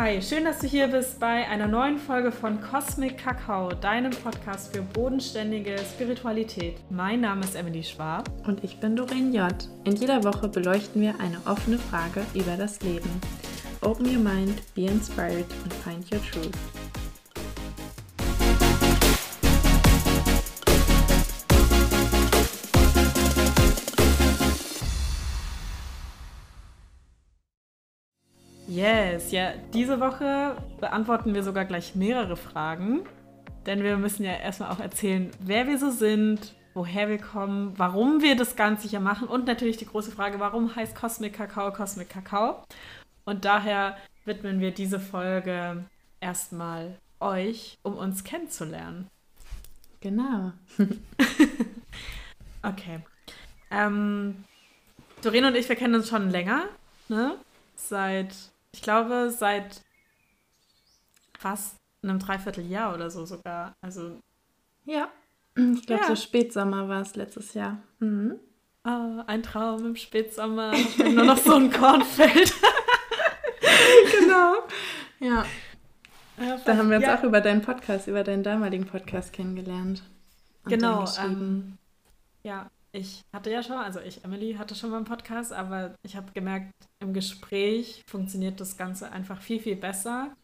Hi, schön, dass du hier bist bei einer neuen Folge von Cosmic Kakao, deinem Podcast für bodenständige Spiritualität. Mein Name ist Emily Schwab. Und ich bin Doreen J. In jeder Woche beleuchten wir eine offene Frage über das Leben. Open your mind, be inspired and find your truth. Yes, ja, diese Woche beantworten wir sogar gleich mehrere Fragen, denn wir müssen ja erstmal auch erzählen, wer wir so sind, woher wir kommen, warum wir das Ganze hier machen und natürlich die große Frage, warum heißt Cosmic Kakao Cosmic Kakao? Und daher widmen wir diese Folge erstmal euch, um uns kennenzulernen. Genau. okay. Ähm, Doreen und ich, wir kennen uns schon länger, ne? Seit ich glaube, seit fast einem Dreivierteljahr oder so sogar. Also. Ja. Ich glaube, ja. so Spätsommer war es letztes Jahr. Mhm. Oh, ein Traum im Spätsommer. nur noch so ein Kornfeld. genau. Ja. ja da haben wir uns ja. auch über deinen Podcast, über deinen damaligen Podcast kennengelernt. genau. Ähm, ja, ich hatte ja schon, also ich, Emily, hatte schon mal einen Podcast, aber ich habe gemerkt, im Gespräch funktioniert das Ganze einfach viel, viel besser.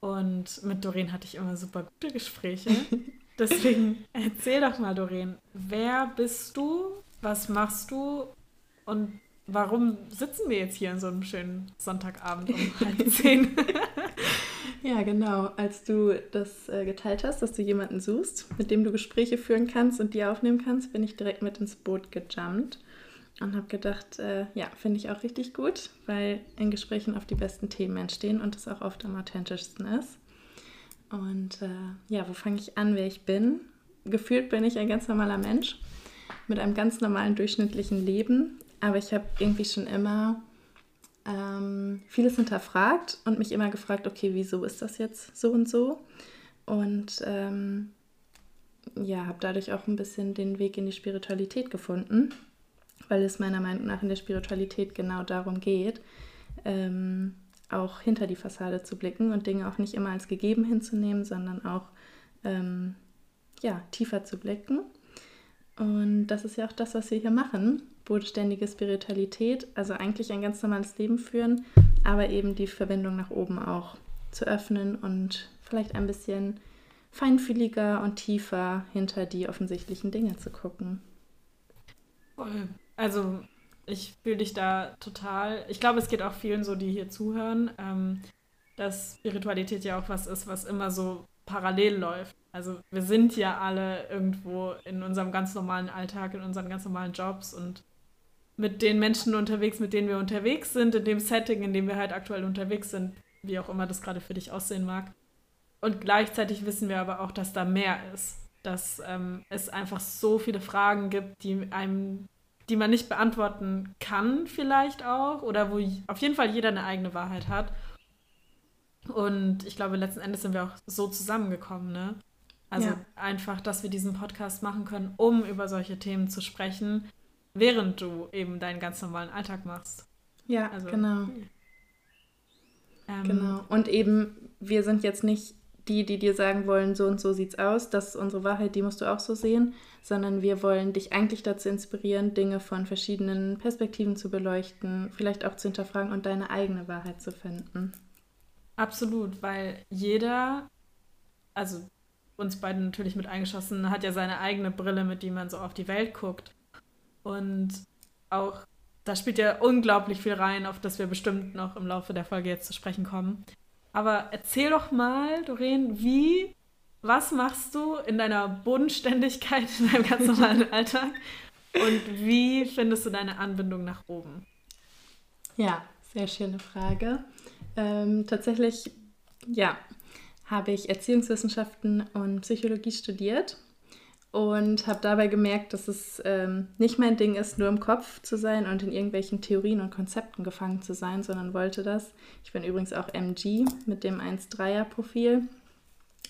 Und mit Doreen hatte ich immer super gute Gespräche. Deswegen erzähl doch mal, Doreen, wer bist du, was machst du und warum sitzen wir jetzt hier an so einem schönen Sonntagabend um halb zehn? Ja, genau. Als du das äh, geteilt hast, dass du jemanden suchst, mit dem du Gespräche führen kannst und die aufnehmen kannst, bin ich direkt mit ins Boot gejumpt und habe gedacht, äh, ja, finde ich auch richtig gut, weil in Gesprächen oft die besten Themen entstehen und es auch oft am authentischsten ist. Und äh, ja, wo fange ich an, wer ich bin? Gefühlt bin ich ein ganz normaler Mensch mit einem ganz normalen durchschnittlichen Leben, aber ich habe irgendwie schon immer ähm, vieles hinterfragt und mich immer gefragt, okay, wieso ist das jetzt so und so? Und ähm, ja, habe dadurch auch ein bisschen den Weg in die Spiritualität gefunden, weil es meiner Meinung nach in der Spiritualität genau darum geht, ähm, auch hinter die Fassade zu blicken und Dinge auch nicht immer als gegeben hinzunehmen, sondern auch ähm, ja, tiefer zu blicken. Und das ist ja auch das, was wir hier machen bodenständige Spiritualität, also eigentlich ein ganz normales Leben führen, aber eben die Verbindung nach oben auch zu öffnen und vielleicht ein bisschen feinfühliger und tiefer hinter die offensichtlichen Dinge zu gucken. Also ich fühle dich da total. Ich glaube, es geht auch vielen so, die hier zuhören, ähm, dass Spiritualität ja auch was ist, was immer so parallel läuft. Also wir sind ja alle irgendwo in unserem ganz normalen Alltag, in unseren ganz normalen Jobs und mit den Menschen unterwegs, mit denen wir unterwegs sind, in dem Setting, in dem wir halt aktuell unterwegs sind, wie auch immer das gerade für dich aussehen mag. Und gleichzeitig wissen wir aber auch, dass da mehr ist, dass ähm, es einfach so viele Fragen gibt, die einem, die man nicht beantworten kann, vielleicht auch, oder wo auf jeden Fall jeder eine eigene Wahrheit hat. Und ich glaube, letzten Endes sind wir auch so zusammengekommen, ne? Also ja. einfach, dass wir diesen Podcast machen können, um über solche Themen zu sprechen, während du eben deinen ganz normalen Alltag machst. Ja, also, genau. Ähm, genau. Und eben, wir sind jetzt nicht die, die dir sagen wollen, so und so sieht's aus, das ist unsere Wahrheit, die musst du auch so sehen, sondern wir wollen dich eigentlich dazu inspirieren, Dinge von verschiedenen Perspektiven zu beleuchten, vielleicht auch zu hinterfragen und deine eigene Wahrheit zu finden. Absolut, weil jeder, also uns beiden natürlich mit eingeschossen, hat ja seine eigene Brille, mit die man so auf die Welt guckt. Und auch, da spielt ja unglaublich viel rein, auf das wir bestimmt noch im Laufe der Folge jetzt zu sprechen kommen. Aber erzähl doch mal, Doreen, wie, was machst du in deiner Bodenständigkeit, in deinem ganz normalen Alltag? Und wie findest du deine Anbindung nach oben? Ja, sehr schöne Frage. Ähm, tatsächlich, ja, habe ich Erziehungswissenschaften und Psychologie studiert und habe dabei gemerkt, dass es ähm, nicht mein Ding ist, nur im Kopf zu sein und in irgendwelchen Theorien und Konzepten gefangen zu sein, sondern wollte das. Ich bin übrigens auch MG mit dem 1-3er-Profil.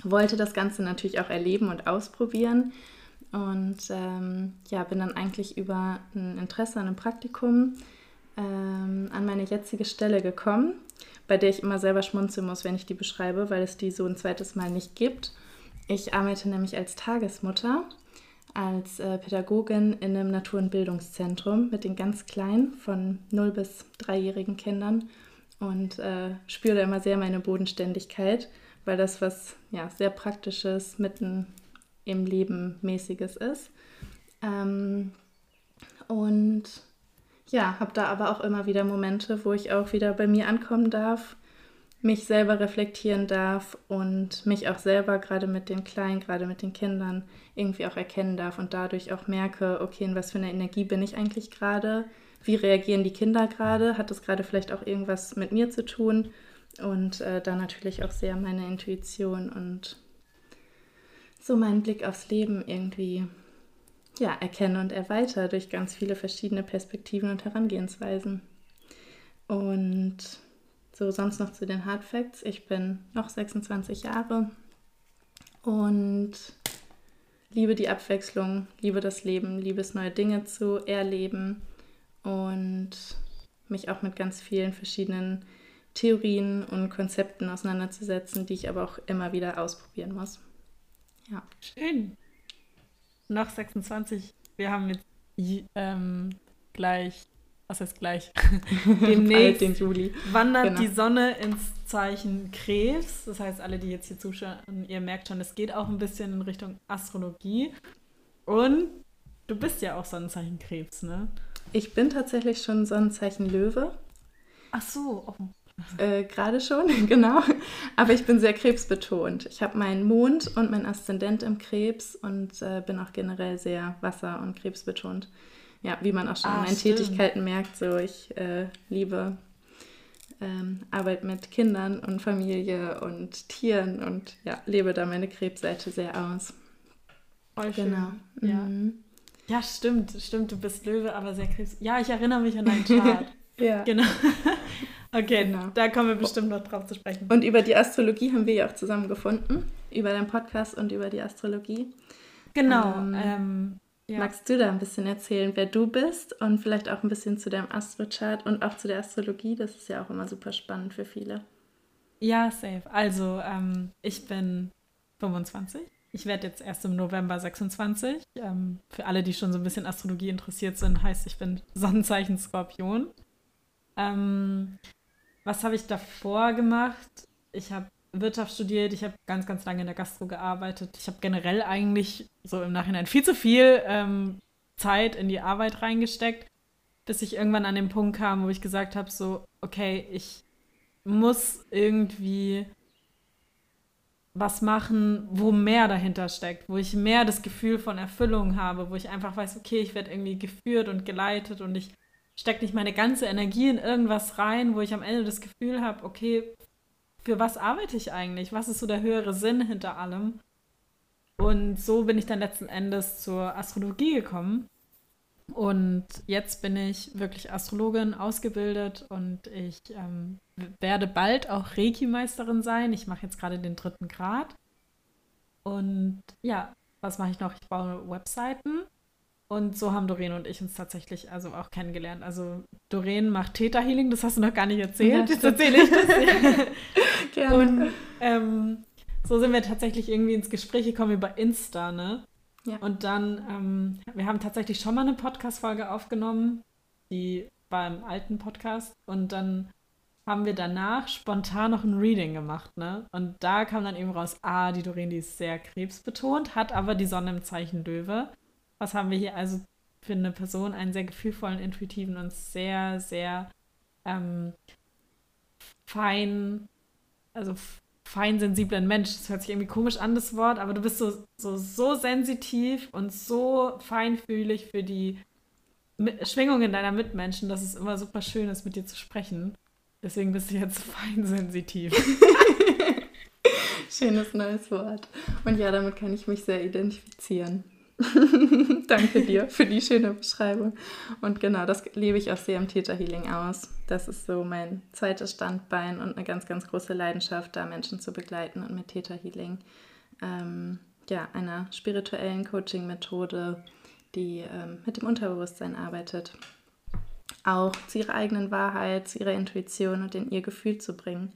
Wollte das Ganze natürlich auch erleben und ausprobieren. Und ähm, ja, bin dann eigentlich über ein Interesse an einem Praktikum ähm, an meine jetzige Stelle gekommen, bei der ich immer selber schmunzeln muss, wenn ich die beschreibe, weil es die so ein zweites Mal nicht gibt. Ich arbeite nämlich als Tagesmutter, als äh, Pädagogin in einem Natur- und Bildungszentrum mit den ganz Kleinen von 0 bis 3-jährigen Kindern und äh, spüre immer sehr meine Bodenständigkeit, weil das was ja, sehr Praktisches, mitten im Leben mäßiges ist. Ähm, und ja, habe da aber auch immer wieder Momente, wo ich auch wieder bei mir ankommen darf, mich selber reflektieren darf und mich auch selber gerade mit den Kleinen, gerade mit den Kindern irgendwie auch erkennen darf und dadurch auch merke, okay, in was für einer Energie bin ich eigentlich gerade? Wie reagieren die Kinder gerade? Hat das gerade vielleicht auch irgendwas mit mir zu tun? Und äh, da natürlich auch sehr meine Intuition und so meinen Blick aufs Leben irgendwie ja, erkenne und erweitere durch ganz viele verschiedene Perspektiven und Herangehensweisen. Und so sonst noch zu den Hard Facts. Ich bin noch 26 Jahre und liebe die Abwechslung, liebe das Leben, liebe es, neue Dinge zu erleben und mich auch mit ganz vielen verschiedenen Theorien und Konzepten auseinanderzusetzen, die ich aber auch immer wieder ausprobieren muss. Ja. Schön. Noch 26. Wir haben jetzt ähm, gleich, was heißt gleich? Demnächst den Juli. wandert genau. die Sonne ins Zeichen Krebs. Das heißt, alle, die jetzt hier zuschauen, ihr merkt schon, es geht auch ein bisschen in Richtung Astrologie. Und du bist ja auch Sonnenzeichen Krebs, ne? Ich bin tatsächlich schon Sonnenzeichen Löwe. Ach so, oh. Äh, Gerade schon, genau. Aber ich bin sehr krebsbetont. Ich habe meinen Mond und mein Aszendent im Krebs und äh, bin auch generell sehr wasser- und krebsbetont. Ja, wie man auch schon ah, in meinen stimmt. Tätigkeiten merkt, so ich äh, liebe ähm, Arbeit mit Kindern und Familie und Tieren und ja, lebe da meine Krebsseite sehr aus. Voll schön. Genau. Ja. Mhm. ja, stimmt, stimmt, du bist Löwe, aber sehr krebs. Ja, ich erinnere mich an deinen Chart. ja. Genau. Okay, genau. da kommen wir bestimmt noch drauf zu sprechen. Und über die Astrologie haben wir ja auch zusammen gefunden. Über deinen Podcast und über die Astrologie. Genau. Ähm, ähm, ja. Magst du da ein bisschen erzählen, wer du bist und vielleicht auch ein bisschen zu deinem Astrochart und auch zu der Astrologie? Das ist ja auch immer super spannend für viele. Ja, safe. Also, ähm, ich bin 25. Ich werde jetzt erst im November 26. Ähm, für alle, die schon so ein bisschen Astrologie interessiert sind, heißt, ich bin Sonnenzeichen Skorpion. Ähm, was habe ich davor gemacht? Ich habe Wirtschaft studiert, ich habe ganz, ganz lange in der Gastro gearbeitet. Ich habe generell eigentlich so im Nachhinein viel zu viel ähm, Zeit in die Arbeit reingesteckt, bis ich irgendwann an den Punkt kam, wo ich gesagt habe, so, okay, ich muss irgendwie was machen, wo mehr dahinter steckt, wo ich mehr das Gefühl von Erfüllung habe, wo ich einfach weiß, okay, ich werde irgendwie geführt und geleitet und ich stecke nicht meine ganze Energie in irgendwas rein, wo ich am Ende das Gefühl habe, okay, für was arbeite ich eigentlich? Was ist so der höhere Sinn hinter allem? Und so bin ich dann letzten Endes zur Astrologie gekommen. Und jetzt bin ich wirklich Astrologin ausgebildet und ich ähm, werde bald auch Reiki-Meisterin sein. Ich mache jetzt gerade den dritten Grad. Und ja, was mache ich noch? Ich baue Webseiten und so haben Doreen und ich uns tatsächlich also auch kennengelernt. Also Doreen macht Theta Healing, das hast du noch gar nicht erzählt. Ja, Jetzt erzähle ich das. Gerne. Und ähm, so sind wir tatsächlich irgendwie ins Gespräch gekommen über Insta, ne? Ja. Und dann, ähm, wir haben tatsächlich schon mal eine Podcast-Folge aufgenommen, die war im alten Podcast. Und dann haben wir danach spontan noch ein Reading gemacht, ne? Und da kam dann eben raus, ah, die Doreen, die ist sehr krebsbetont, hat aber die Sonne im Zeichen Löwe. Was haben wir hier also für eine Person? Einen sehr gefühlvollen, intuitiven und sehr, sehr ähm, fein, also feinsensiblen Mensch. Das hört sich irgendwie komisch an, das Wort, aber du bist so, so, so sensitiv und so feinfühlig für die Schwingungen deiner Mitmenschen, dass es immer super schön ist, mit dir zu sprechen. Deswegen bist du jetzt feinsensitiv. Schönes neues Wort. Und ja, damit kann ich mich sehr identifizieren. Danke dir für die schöne Beschreibung. Und genau, das lebe ich auch sehr im Theta Healing aus. Das ist so mein zweites Standbein und eine ganz, ganz große Leidenschaft, da Menschen zu begleiten und mit Theta Healing, ähm, ja, einer spirituellen Coaching-Methode, die ähm, mit dem Unterbewusstsein arbeitet. auch zu ihrer eigenen Wahrheit, zu ihrer Intuition und in ihr Gefühl zu bringen.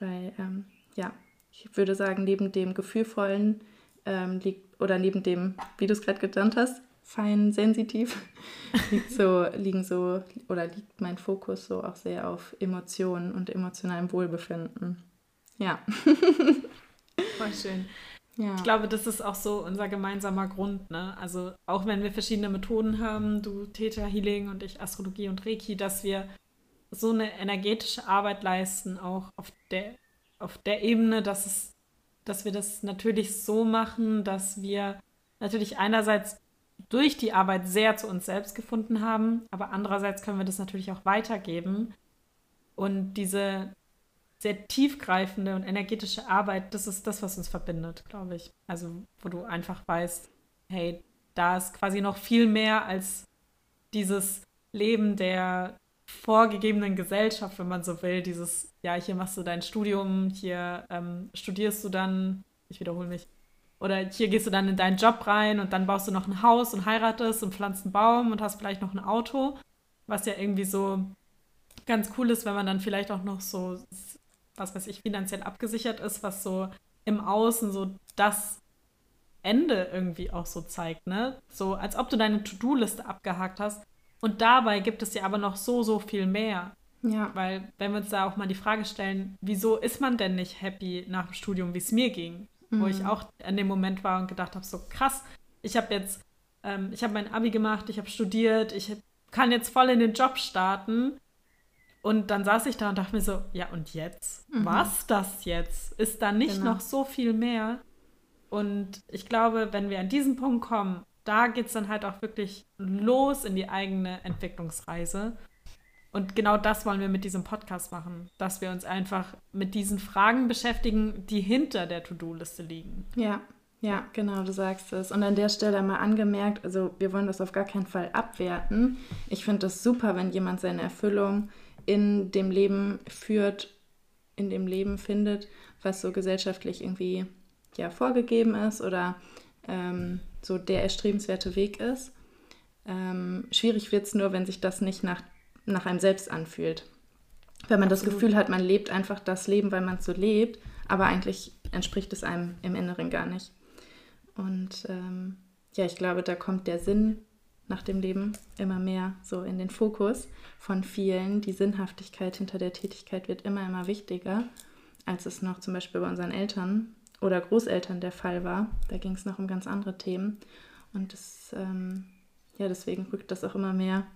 Weil, ähm, ja, ich würde sagen, neben dem Gefühlvollen ähm, liegt, oder neben dem, wie du es gerade genannt hast, fein sensitiv, liegt so, liegen so, oder liegt mein Fokus so auch sehr auf Emotionen und emotionalem Wohlbefinden. Ja. Voll schön. Ja. Ich glaube, das ist auch so unser gemeinsamer Grund. Ne? Also auch wenn wir verschiedene Methoden haben, du Theta Healing und ich Astrologie und Reiki, dass wir so eine energetische Arbeit leisten, auch auf der, auf der Ebene, dass, es, dass wir das natürlich so machen, dass wir natürlich einerseits durch die Arbeit sehr zu uns selbst gefunden haben, aber andererseits können wir das natürlich auch weitergeben. Und diese sehr tiefgreifende und energetische Arbeit, das ist das, was uns verbindet, glaube ich. Also, wo du einfach weißt, hey, da ist quasi noch viel mehr als dieses Leben der vorgegebenen Gesellschaft, wenn man so will. Dieses, ja, hier machst du dein Studium, hier ähm, studierst du dann, ich wiederhole mich, oder hier gehst du dann in deinen Job rein und dann baust du noch ein Haus und heiratest und pflanzt einen Baum und hast vielleicht noch ein Auto, was ja irgendwie so ganz cool ist, wenn man dann vielleicht auch noch so was weiß ich, finanziell abgesichert ist, was so im Außen so das Ende irgendwie auch so zeigt, ne? So als ob du deine To-Do-Liste abgehakt hast. Und dabei gibt es ja aber noch so, so viel mehr. Ja. Weil, wenn wir uns da auch mal die Frage stellen, wieso ist man denn nicht happy nach dem Studium, wie es mir ging? Mhm. Wo ich auch an dem Moment war und gedacht habe, so krass, ich habe jetzt, ähm, ich habe mein Abi gemacht, ich habe studiert, ich kann jetzt voll in den Job starten und dann saß ich da und dachte mir so, ja und jetzt? Mhm. Was das jetzt? Ist da nicht genau. noch so viel mehr? Und ich glaube, wenn wir an diesen Punkt kommen, da geht es dann halt auch wirklich los in die eigene Entwicklungsreise. Und genau das wollen wir mit diesem Podcast machen, dass wir uns einfach mit diesen Fragen beschäftigen, die hinter der To-Do-Liste liegen. Ja, ja, genau, du sagst es. Und an der Stelle mal angemerkt, also wir wollen das auf gar keinen Fall abwerten. Ich finde es super, wenn jemand seine Erfüllung in dem Leben führt, in dem Leben findet, was so gesellschaftlich irgendwie ja vorgegeben ist oder ähm, so der erstrebenswerte Weg ist. Ähm, schwierig wird es nur, wenn sich das nicht nach, nach einem selbst anfühlt. Wenn man Absolut. das Gefühl hat, man lebt einfach das Leben, weil man es so lebt, aber eigentlich entspricht es einem im Inneren gar nicht. Und ähm, ja, ich glaube, da kommt der Sinn nach dem Leben immer mehr so in den Fokus von vielen. Die Sinnhaftigkeit hinter der Tätigkeit wird immer, immer wichtiger, als es noch zum Beispiel bei unseren Eltern oder Großeltern der Fall war. Da ging es noch um ganz andere Themen. Und das, ähm, ja, deswegen rückt das auch immer mehr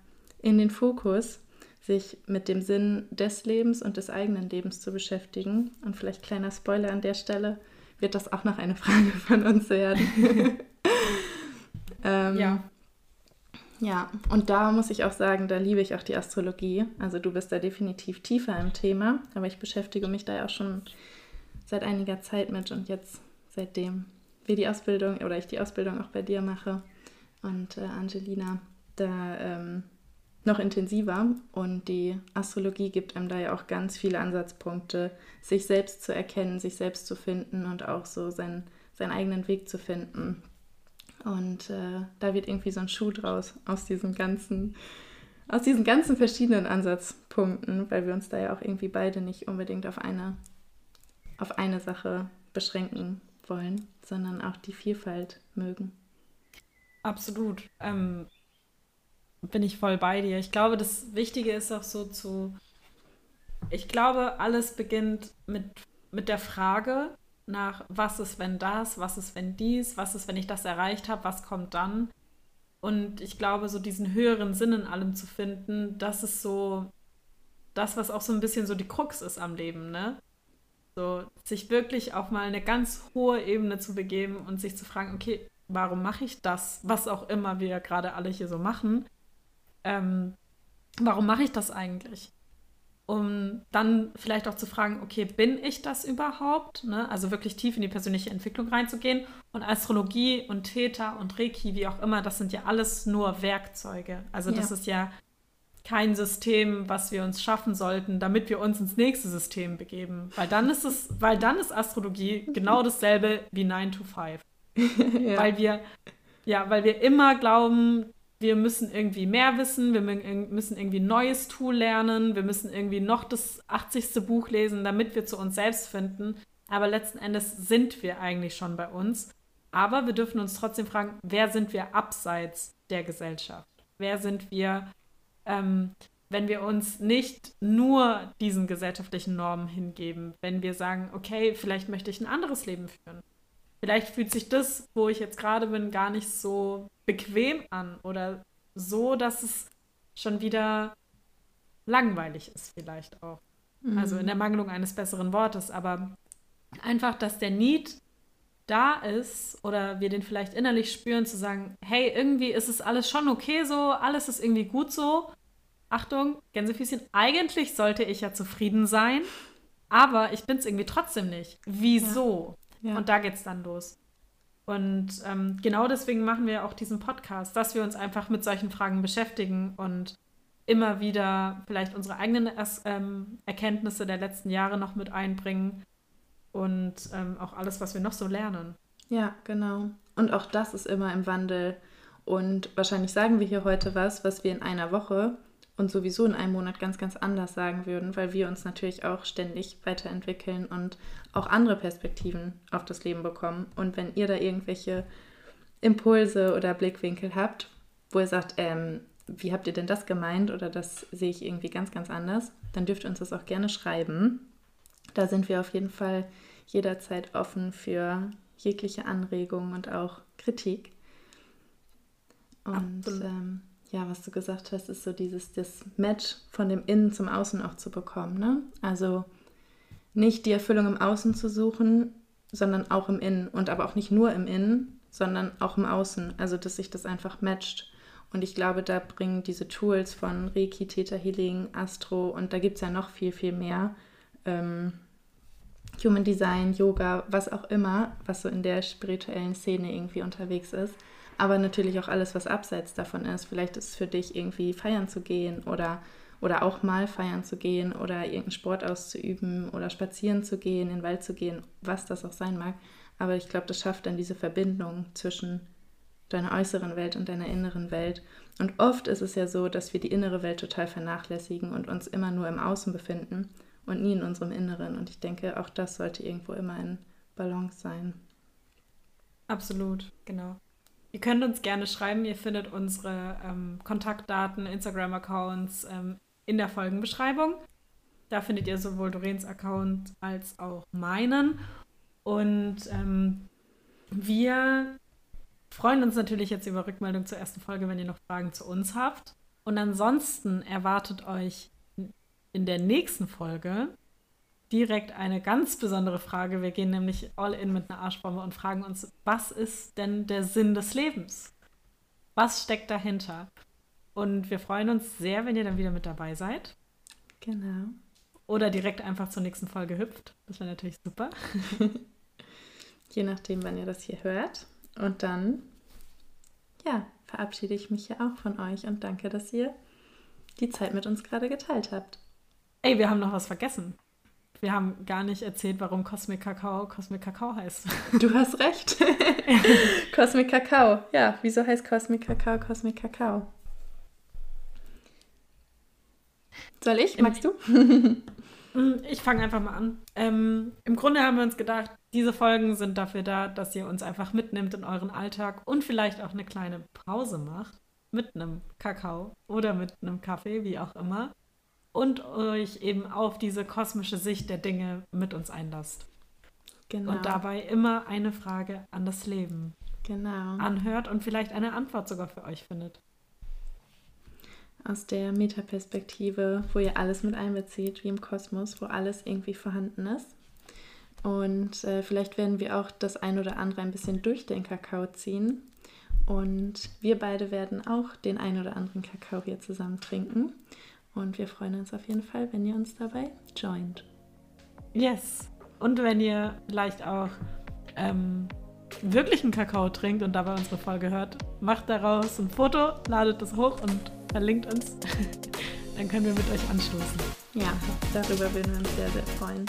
in den Fokus, sich mit dem Sinn des Lebens und des eigenen Lebens zu beschäftigen. Und vielleicht kleiner Spoiler an der Stelle, wird das auch noch eine Frage von uns werden. ähm, ja. Ja, und da muss ich auch sagen, da liebe ich auch die Astrologie. Also du bist da definitiv tiefer im Thema, aber ich beschäftige mich da ja auch schon seit einiger Zeit mit und jetzt seitdem wir die Ausbildung oder ich die Ausbildung auch bei dir mache und äh, Angelina da ähm, noch intensiver und die Astrologie gibt einem da ja auch ganz viele Ansatzpunkte, sich selbst zu erkennen, sich selbst zu finden und auch so seinen, seinen eigenen Weg zu finden. Und äh, da wird irgendwie so ein Schuh draus aus diesen ganzen, aus diesen ganzen verschiedenen Ansatzpunkten, weil wir uns da ja auch irgendwie beide nicht unbedingt auf eine, auf eine Sache beschränken wollen, sondern auch die Vielfalt mögen. Absolut. Ähm, bin ich voll bei dir. Ich glaube, das Wichtige ist auch so zu. Ich glaube, alles beginnt mit, mit der Frage, nach, was ist, wenn das, was ist, wenn dies, was ist, wenn ich das erreicht habe, was kommt dann. Und ich glaube, so diesen höheren Sinn in allem zu finden, das ist so das, was auch so ein bisschen so die Krux ist am Leben, ne? So, sich wirklich auf mal eine ganz hohe Ebene zu begeben und sich zu fragen, okay, warum mache ich das, was auch immer wir gerade alle hier so machen? Ähm, warum mache ich das eigentlich? um dann vielleicht auch zu fragen, okay, bin ich das überhaupt? Ne? Also wirklich tief in die persönliche Entwicklung reinzugehen. Und Astrologie und Theta und Reiki, wie auch immer, das sind ja alles nur Werkzeuge. Also ja. das ist ja kein System, was wir uns schaffen sollten, damit wir uns ins nächste System begeben. Weil dann ist es, weil dann ist Astrologie genau dasselbe wie 9 to 5. ja. Weil wir, ja, weil wir immer glauben, wir müssen irgendwie mehr wissen, wir müssen irgendwie ein neues Tool lernen, wir müssen irgendwie noch das 80. Buch lesen, damit wir zu uns selbst finden. Aber letzten Endes sind wir eigentlich schon bei uns. Aber wir dürfen uns trotzdem fragen, wer sind wir abseits der Gesellschaft? Wer sind wir, ähm, wenn wir uns nicht nur diesen gesellschaftlichen Normen hingeben? Wenn wir sagen, okay, vielleicht möchte ich ein anderes Leben führen. Vielleicht fühlt sich das, wo ich jetzt gerade bin, gar nicht so bequem an oder so, dass es schon wieder langweilig ist, vielleicht auch. Mhm. Also in der Mangelung eines besseren Wortes, aber einfach, dass der Need da ist oder wir den vielleicht innerlich spüren, zu sagen, hey, irgendwie ist es alles schon okay so, alles ist irgendwie gut so. Achtung, Gänsefüßchen, eigentlich sollte ich ja zufrieden sein, aber ich bin es irgendwie trotzdem nicht. Wieso? Ja. Ja. Und da geht es dann los. Und ähm, genau deswegen machen wir auch diesen Podcast, dass wir uns einfach mit solchen Fragen beschäftigen und immer wieder vielleicht unsere eigenen ähm, Erkenntnisse der letzten Jahre noch mit einbringen und ähm, auch alles, was wir noch so lernen. Ja, genau. Und auch das ist immer im Wandel. Und wahrscheinlich sagen wir hier heute was, was wir in einer Woche und sowieso in einem Monat ganz, ganz anders sagen würden, weil wir uns natürlich auch ständig weiterentwickeln und auch andere Perspektiven auf das Leben bekommen. Und wenn ihr da irgendwelche Impulse oder Blickwinkel habt, wo ihr sagt, ähm, wie habt ihr denn das gemeint oder das sehe ich irgendwie ganz, ganz anders, dann dürft ihr uns das auch gerne schreiben. Da sind wir auf jeden Fall jederzeit offen für jegliche Anregungen und auch Kritik. Und ähm, ja, was du gesagt hast, ist so dieses das Match von dem Innen zum Außen auch zu bekommen. Ne? Also nicht die Erfüllung im Außen zu suchen, sondern auch im Innen und aber auch nicht nur im Innen, sondern auch im Außen. Also dass sich das einfach matcht. Und ich glaube, da bringen diese Tools von Reiki, Theta Healing, Astro und da gibt es ja noch viel, viel mehr. Ähm, Human Design, Yoga, was auch immer, was so in der spirituellen Szene irgendwie unterwegs ist aber natürlich auch alles, was abseits davon ist. Vielleicht ist es für dich irgendwie feiern zu gehen oder, oder auch mal feiern zu gehen oder irgendeinen Sport auszuüben oder spazieren zu gehen, in den Wald zu gehen, was das auch sein mag. Aber ich glaube, das schafft dann diese Verbindung zwischen deiner äußeren Welt und deiner inneren Welt. Und oft ist es ja so, dass wir die innere Welt total vernachlässigen und uns immer nur im Außen befinden und nie in unserem Inneren. Und ich denke, auch das sollte irgendwo immer in Balance sein. Absolut, genau. Ihr könnt uns gerne schreiben. Ihr findet unsere ähm, Kontaktdaten, Instagram-Accounts ähm, in der Folgenbeschreibung. Da findet ihr sowohl Doreens Account als auch meinen. Und ähm, wir freuen uns natürlich jetzt über Rückmeldung zur ersten Folge, wenn ihr noch Fragen zu uns habt. Und ansonsten erwartet euch in der nächsten Folge direkt eine ganz besondere Frage. Wir gehen nämlich all in mit einer Arschbombe und fragen uns, was ist denn der Sinn des Lebens? Was steckt dahinter? Und wir freuen uns sehr, wenn ihr dann wieder mit dabei seid. Genau. Oder direkt einfach zur nächsten Folge hüpft. Das wäre natürlich super. Je nachdem, wann ihr das hier hört. Und dann, ja, verabschiede ich mich ja auch von euch und danke, dass ihr die Zeit mit uns gerade geteilt habt. Ey, wir haben noch was vergessen. Wir haben gar nicht erzählt, warum Cosmic Kakao Cosmic Kakao heißt. Du hast recht. Cosmic Kakao. Ja, wieso heißt Cosmic Kakao Cosmic Kakao? Soll ich? Magst du? Mm, ich fange einfach mal an. Ähm, Im Grunde haben wir uns gedacht, diese Folgen sind dafür da, dass ihr uns einfach mitnimmt in euren Alltag und vielleicht auch eine kleine Pause macht mit einem Kakao oder mit einem Kaffee, wie auch immer und euch eben auf diese kosmische Sicht der Dinge mit uns einlasst. Genau. Und dabei immer eine Frage an das Leben genau. anhört und vielleicht eine Antwort sogar für euch findet. Aus der Metaperspektive, wo ihr alles mit einbezieht, wie im Kosmos, wo alles irgendwie vorhanden ist. Und äh, vielleicht werden wir auch das ein oder andere ein bisschen durch den Kakao ziehen. Und wir beide werden auch den ein oder anderen Kakao hier zusammen trinken. Und wir freuen uns auf jeden Fall, wenn ihr uns dabei joint. Yes. Und wenn ihr vielleicht auch ähm, wirklichen Kakao trinkt und dabei unsere Folge hört, macht daraus ein Foto, ladet es hoch und verlinkt uns. Dann können wir mit euch anstoßen. Ja, darüber würden wir uns sehr, sehr freuen.